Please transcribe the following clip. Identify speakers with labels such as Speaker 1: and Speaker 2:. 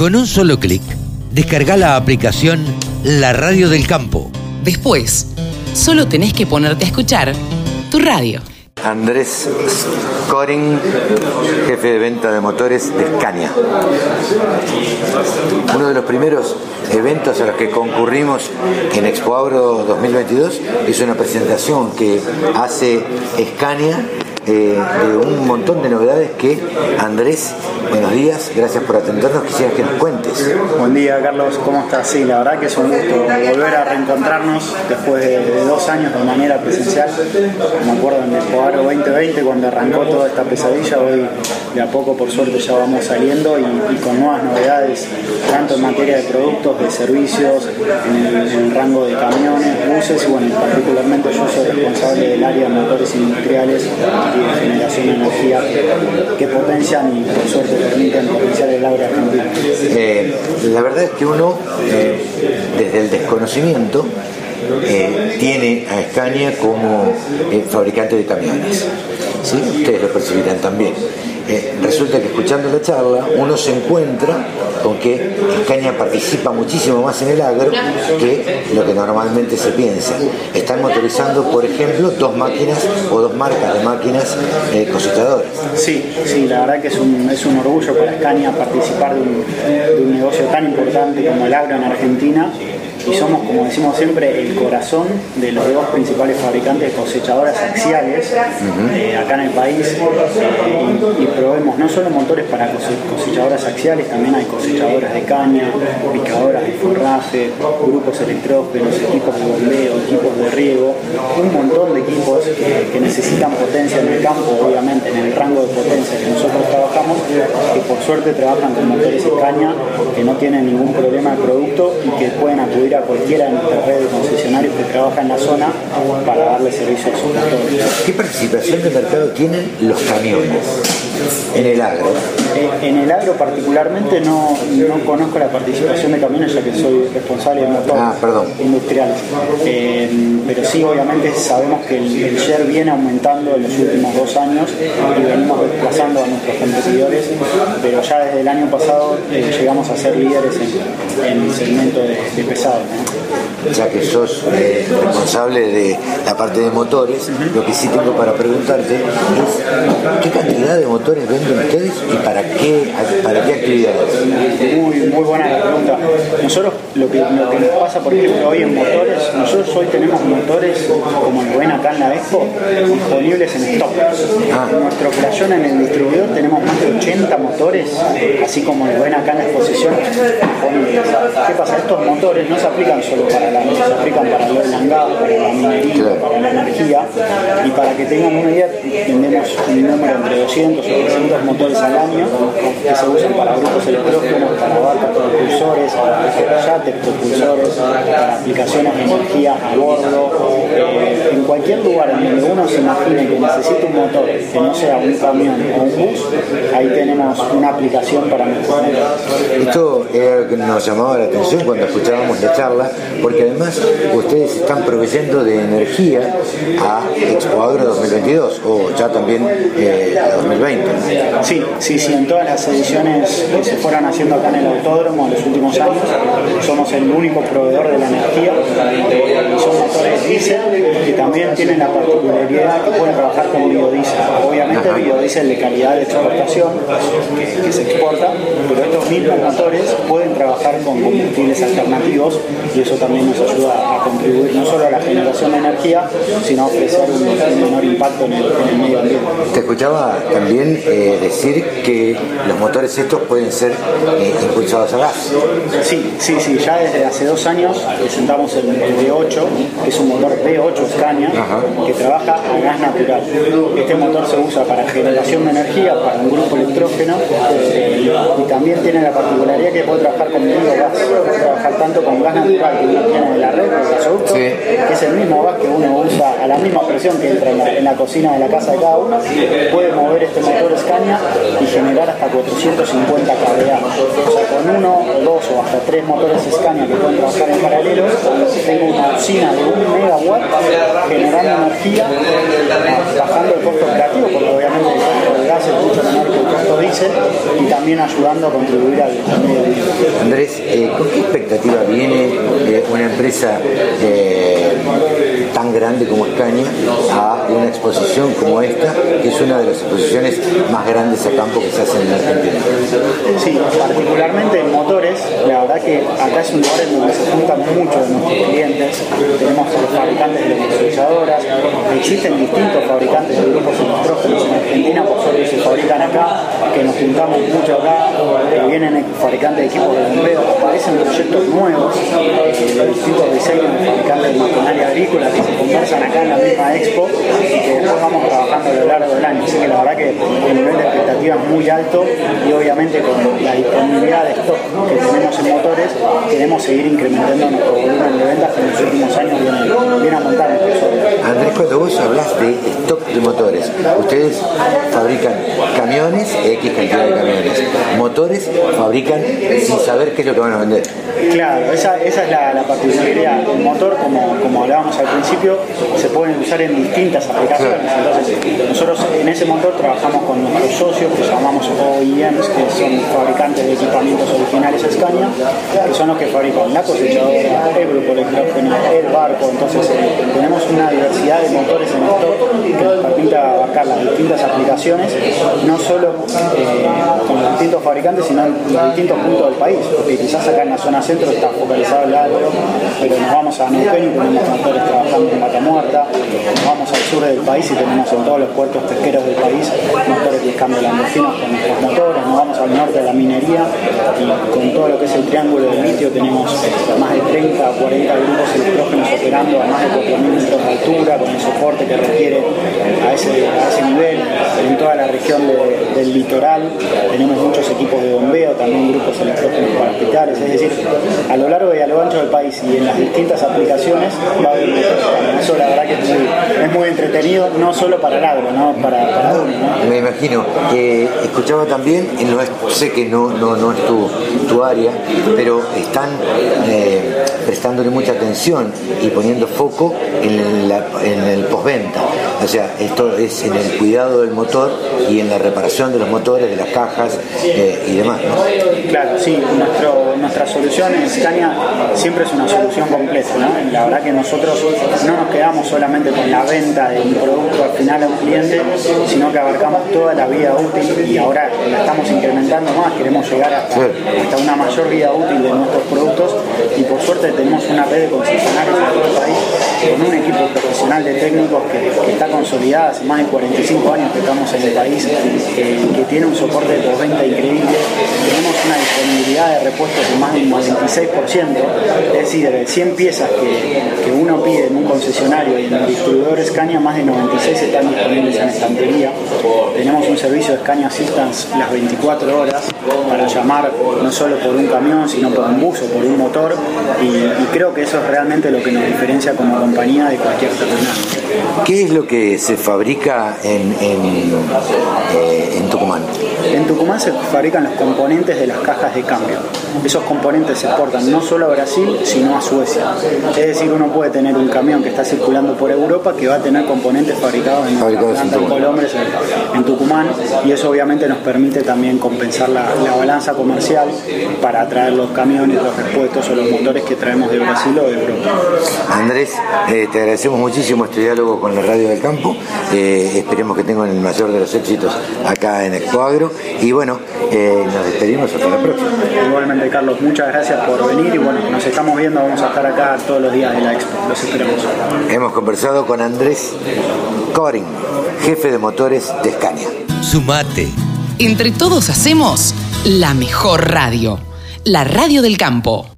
Speaker 1: Con un solo clic, descarga la aplicación La Radio del Campo.
Speaker 2: Después, solo tenés que ponerte a escuchar tu radio.
Speaker 3: Andrés Scoring, jefe de venta de motores de Scania. Uno de los primeros eventos a los que concurrimos en Expo Agro 2022 es una presentación que hace Scania eh, de un montón de novedades que Andrés, buenos días, gracias por atendernos, quisiera que nos cuentes.
Speaker 4: Buen día Carlos, ¿cómo estás? Sí, la verdad que es un gusto volver a reencontrarnos después de, dos años de manera presencial. Me acuerdo en el Poaro 2020 cuando arrancó toda esta pesadilla, hoy de a poco por suerte ya vamos saliendo y, con nuevas novedades, tanto en materia de productos, de servicios, en el, rango de camiones, buses y bueno, particularmente yo soy responsable del área de motores industriales y de generación de energía que potencian y por suerte permiten potenciar el agro argentino.
Speaker 3: Eh, la verdad es que uno, eh, desde el desconocimiento, eh, tiene a Escaña como fabricante de camiones. ¿Sí? Ustedes lo percibirán también. Eh, resulta que escuchando la charla uno se encuentra con que Escaña participa muchísimo más en el agro que lo que normalmente se piensa. Están motorizando, por ejemplo, dos máquinas o dos marcas de máquinas eh, cosechadoras.
Speaker 4: Sí, sí, la verdad que es un, es un orgullo para Escaña participar de un, de un negocio tan importante como el agro en Argentina y somos, como decimos siempre, el corazón de los dos principales fabricantes de cosechadoras axiales eh, acá en el país. Eh, y, probemos no solo motores para cosechadoras axiales, también hay cosechadoras de caña, picadoras de forraje, grupos electrógenos, equipos de bombeo, equipos de riego, un montón de equipos que, necesitan potencia en el campo, obviamente en el rango de potencia que nosotros trabajamos, que por suerte trabajan con motores de caña que no tienen ningún problema de producto y que pueden acudir a cualquiera de nuestras redes de concesionarios que trabaja en la zona para darle servicio a sus motores.
Speaker 3: ¿Qué participación de mercado tienen los camiones en el agro?
Speaker 4: Eh, en el agro particularmente no, no, conozco la participación de camiones ya que soy responsable de motores
Speaker 3: ah,
Speaker 4: industriales. Eh, pero sí, obviamente sabemos que el, share viene aumentando en los últimos dos años y venimos desplazando a nuestros competidores, pero ya desde el año pasado eh, llegamos a ser líderes en, el de, de pesado
Speaker 3: ya que sos eh, responsable de la parte de motores, lo que sí tengo para preguntarte es qué cantidad de motores venden ustedes y para qué, para qué actividades.
Speaker 4: Muy, muy buena la pregunta. Nosotros lo que, lo que nos pasa, por ejemplo, hoy en motores, nosotros hoy tenemos motores, como lo ven acá en la Expo, disponibles en stock. Ah. En nuestro operación en el distribuidor tenemos más de 80 motores, así como lo ven acá en la exposición, disponibles. ¿Qué pasa? Estos motores no se aplican solo para la se aplican para el oil para la minería, para la energía. Y para que tengan una idea tenemos un número entre 200 o 300 motores al año que se usan para grupos electrógenos, para barcas propulsores, para yates propulsores, para aplicaciones de energía a bordo, eh, en cualquier lugar en donde uno se imagine que necesita un motor que no sea un camión o un bus, ahí tenemos una aplicación para nuestro
Speaker 3: Esto era lo que nos llamaba la atención cuando escuchábamos la charla, porque además ustedes están proveyendo de energía a Expo Agro 2022 o ya también eh, a 2020.
Speaker 4: Sí, sí, sí, en todas las ediciones que se fueron haciendo acá en el autódromo en los últimos años, somos el único proveedor de la energía. Son motores diésel que también tienen la particularidad que pueden trabajar con biodiesel. Obviamente biodiesel de calidad de exportación que se exporta, pero estos mismos motores pueden trabajar con combustibles alternativos y eso también nos ayuda a contribuir no solo a la generación de energía, sino a ofrecer un, menor impacto en el, medio ambiente.
Speaker 3: Te escuchaba también eh, decir que los motores estos pueden ser eh, impulsados a gas.
Speaker 4: Sí, sí, sí, ya desde hace dos años presentamos el, V8, que es un motor V8 Scania, que trabaja a gas natural. Este motor se usa para generación de energía, para un grupo electrógeno, eh, y también tiene la particularidad que puede trabajar con gas, puede trabajar tanto con gas natural que uno tiene de la red, el gasoducto, que es el mismo gas que uno usa a la misma presión que entra en la, cocina de la casa de cada uno, puede mover este motor Scania y generar hasta 450 kVA. O sea, con uno, dos o hasta tres motores Scania que pueden trabajar en paralelo, tengo una usina de 1 megawatt generando energía, bajando el costo operativo, porque obviamente el costo del gas es y también ayudando a contribuir al medio ambiente.
Speaker 3: Andrés, eh, ¿con qué expectativa viene una empresa tan grande como Escaña a una exposición como esta, que es una de las exposiciones más grandes a campo que se hacen en Argentina?
Speaker 4: Sí, particularmente en motores, la verdad que acá es un lugar en donde se juntan muchos de nuestros clientes, tenemos a los fabricantes de existen distintos fabricantes de grupos electrógenos en Argentina, por suerte se fabrican acá, que nos juntamos mucho acá, que vienen fabricantes de equipos de bombeo, aparecen proyectos nuevos eh, de distintos diseños de fabricantes de maquinaria agrícola que se conversan acá en la misma expo y que después vamos trabajando a lo largo del año. Así que la verdad que el nivel de expectativa es muy alto y obviamente con la disponibilidad de stock que tenemos en motores queremos seguir incrementando nuestro volumen de ventas que en los últimos años viene, viene aumentando.
Speaker 3: Andrés, cuando vos hablas de stock de motores, ustedes fabrican camiones, X cantidad de camiones, motores fabrican sin saber qué es lo que van a vender.
Speaker 4: Claro, esa, esa es la, particularidad. El motor, como, como hablábamos al principio, se puede usar en distintas aplicaciones. Entonces, nosotros en ese motor trabajamos con nuestros socios que llamamos OEMs, que son fabricantes de equipamientos originales Scania, que son los que fabrican la cosechadora, el grupo electrógeno, el barco. Entonces, tenemos una diversidad de motores en el que nos permite abarcar las distintas aplicaciones, no solo eh, con los distintos fabricantes, sino en distintos puntos del país, porque quizás acá en la zona centro está focalizado el agro, pero nos vamos a Neuquén tenemos motores trabajando en Vaca Muerta, nos vamos al sur del país y tenemos en todos los puertos pesqueros del país motores de cambio landesinos con nuestros motores, con todo lo que es el triángulo del litio tenemos más de 30 o 40 grupos electrógenos operando a más de 4.000 metros de altura con el soporte que requiere a ese, nivel. En toda la región del litoral tenemos muchos equipos de bombeo, también grupos electrógenos para hospitales, es decir, a lo largo y a lo ancho del país y en las distintas aplicaciones va a haber Eso la verdad que es muy, entretenido, no solo para el agro, ¿no? para, para uno.
Speaker 3: Me imagino. que escuchaba también, no sé que no, no, no es tu, área, pero están eh, prestándole mucha atención y poniendo foco en, en el postventa. O sea, esto es en el cuidado del motor y en la reparación de los motores, de las cajas eh, y demás.
Speaker 4: Claro, sí, nuestro, nuestra solución en Scania siempre es una solución completa. ¿no? La verdad que nosotros no nos quedamos solamente con la venta de un producto al final a un cliente, sino que abarcamos toda la vida útil y ahora la estamos incrementando más, queremos llegar hasta, hasta una mayor vida útil de nuestros productos y por suerte tenemos una red de concesionarios en todo el país de técnicos que, está consolidada hace más de 45 años que estamos en el país, que tiene un soporte de venta increíble. Tenemos una disponibilidad de repuestos de más del 96%, es decir, de 100 piezas que, uno pide en un concesionario y en el distribuidor Scania, más de 96 están disponibles en estantería. Tenemos un servicio de Scania Assistance las 24 horas para llamar no solo por un camión, sino por un bus o por un motor y, creo que eso es realmente lo que nos diferencia como compañía de cualquier terminal.
Speaker 3: ¿Qué es lo que se fabrica en, en, eh, en?
Speaker 4: En Tucumán se fabrican los componentes de las cajas de cambio. Esos componentes se exportan no solo a Brasil, sino a Suecia. Es decir, uno puede tener un camión que está circulando por Europa que va a tener componentes fabricados en planta en Colombres, en Tucumán, y eso obviamente nos permite también compensar la, balanza comercial para traer los camiones, los repuestos o los motores que traemos de Brasil o de Europa.
Speaker 3: Andrés, eh, te agradecemos muchísimo este diálogo con la Radio del Campo. Eh, esperemos que tengan el mayor de los éxitos acá en Expoagro. Y bueno, eh, nos despedimos hasta la próxima.
Speaker 4: Igualmente, Carlos, muchas gracias por venir y bueno, nos estamos viendo, vamos a estar acá todos los días de la Expo. Los esperamos.
Speaker 3: Hemos conversado con Andrés Corin, jefe de motores de Scania.
Speaker 2: Sumate. Entre todos hacemos la mejor radio, la radio del campo.